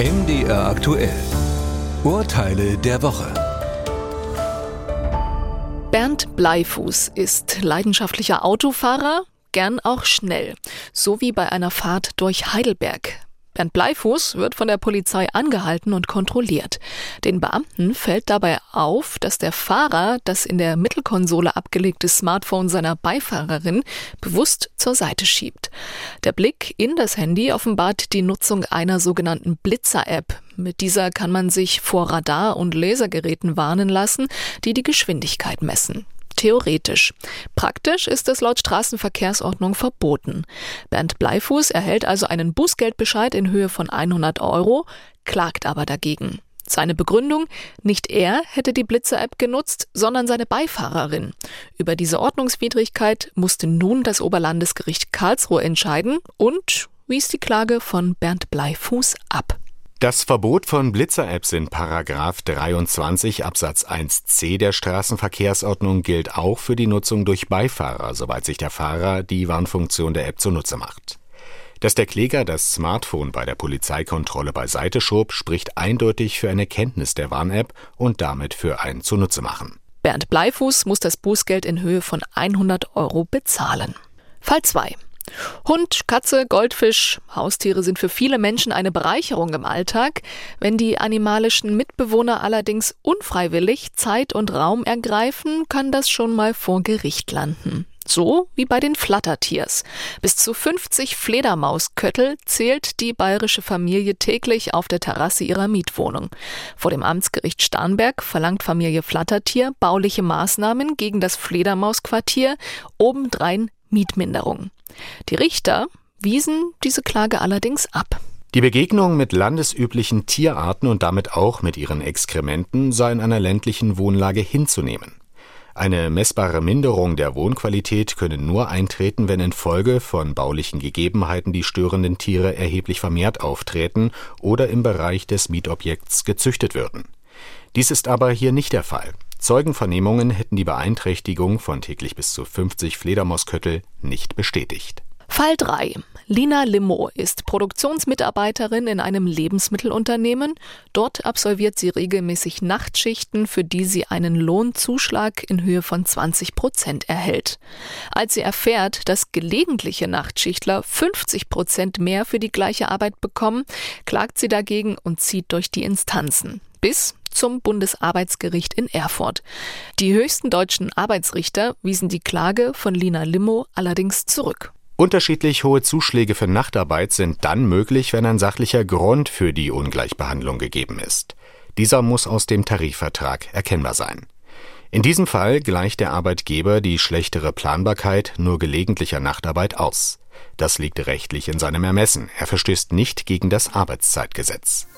MDR aktuell. Urteile der Woche. Bernd Bleifuß ist leidenschaftlicher Autofahrer, gern auch schnell, so wie bei einer Fahrt durch Heidelberg. Bernd Bleifuß wird von der Polizei angehalten und kontrolliert. Den Beamten fällt dabei auf, dass der Fahrer das in der Mittelkonsole abgelegte Smartphone seiner Beifahrerin bewusst zur Seite schiebt. Der Blick in das Handy offenbart die Nutzung einer sogenannten Blitzer-App. Mit dieser kann man sich vor Radar- und Lasergeräten warnen lassen, die die Geschwindigkeit messen theoretisch. Praktisch ist es laut Straßenverkehrsordnung verboten. Bernd Bleifuß erhält also einen Bußgeldbescheid in Höhe von 100 Euro, klagt aber dagegen. Seine Begründung, nicht er hätte die Blitzer-App genutzt, sondern seine Beifahrerin. Über diese Ordnungswidrigkeit musste nun das Oberlandesgericht Karlsruhe entscheiden und wies die Klage von Bernd Bleifuß ab. Das Verbot von Blitzer-Apps in Paragraph 23 Absatz 1c der Straßenverkehrsordnung gilt auch für die Nutzung durch Beifahrer, soweit sich der Fahrer die Warnfunktion der App zunutze macht. Dass der Kläger das Smartphone bei der Polizeikontrolle beiseite schob, spricht eindeutig für eine Kenntnis der Warn-App und damit für ein Zunutze-machen. Bernd Bleifuß muss das Bußgeld in Höhe von 100 Euro bezahlen. Fall 2. Hund, Katze, Goldfisch, Haustiere sind für viele Menschen eine Bereicherung im Alltag. Wenn die animalischen Mitbewohner allerdings unfreiwillig Zeit und Raum ergreifen, kann das schon mal vor Gericht landen. So wie bei den Flattertiers. Bis zu 50 Fledermausköttel zählt die bayerische Familie täglich auf der Terrasse ihrer Mietwohnung. Vor dem Amtsgericht Starnberg verlangt Familie Flattertier bauliche Maßnahmen gegen das Fledermausquartier, obendrein Mietminderung. Die Richter wiesen diese Klage allerdings ab. Die Begegnung mit landesüblichen Tierarten und damit auch mit ihren Exkrementen sei in einer ländlichen Wohnlage hinzunehmen. Eine messbare Minderung der Wohnqualität könne nur eintreten, wenn infolge von baulichen Gegebenheiten die störenden Tiere erheblich vermehrt auftreten oder im Bereich des Mietobjekts gezüchtet würden. Dies ist aber hier nicht der Fall. Zeugenvernehmungen hätten die Beeinträchtigung von täglich bis zu 50 Fledermausköttel nicht bestätigt. Fall 3. Lina Limo ist Produktionsmitarbeiterin in einem Lebensmittelunternehmen. Dort absolviert sie regelmäßig Nachtschichten, für die sie einen Lohnzuschlag in Höhe von 20 Prozent erhält. Als sie erfährt, dass gelegentliche Nachtschichtler 50 Prozent mehr für die gleiche Arbeit bekommen, klagt sie dagegen und zieht durch die Instanzen. Bis zum Bundesarbeitsgericht in Erfurt. Die höchsten deutschen Arbeitsrichter wiesen die Klage von Lina Limo allerdings zurück. Unterschiedlich hohe Zuschläge für Nachtarbeit sind dann möglich, wenn ein sachlicher Grund für die Ungleichbehandlung gegeben ist. Dieser muss aus dem Tarifvertrag erkennbar sein. In diesem Fall gleicht der Arbeitgeber die schlechtere Planbarkeit nur gelegentlicher Nachtarbeit aus. Das liegt rechtlich in seinem Ermessen. Er verstößt nicht gegen das Arbeitszeitgesetz.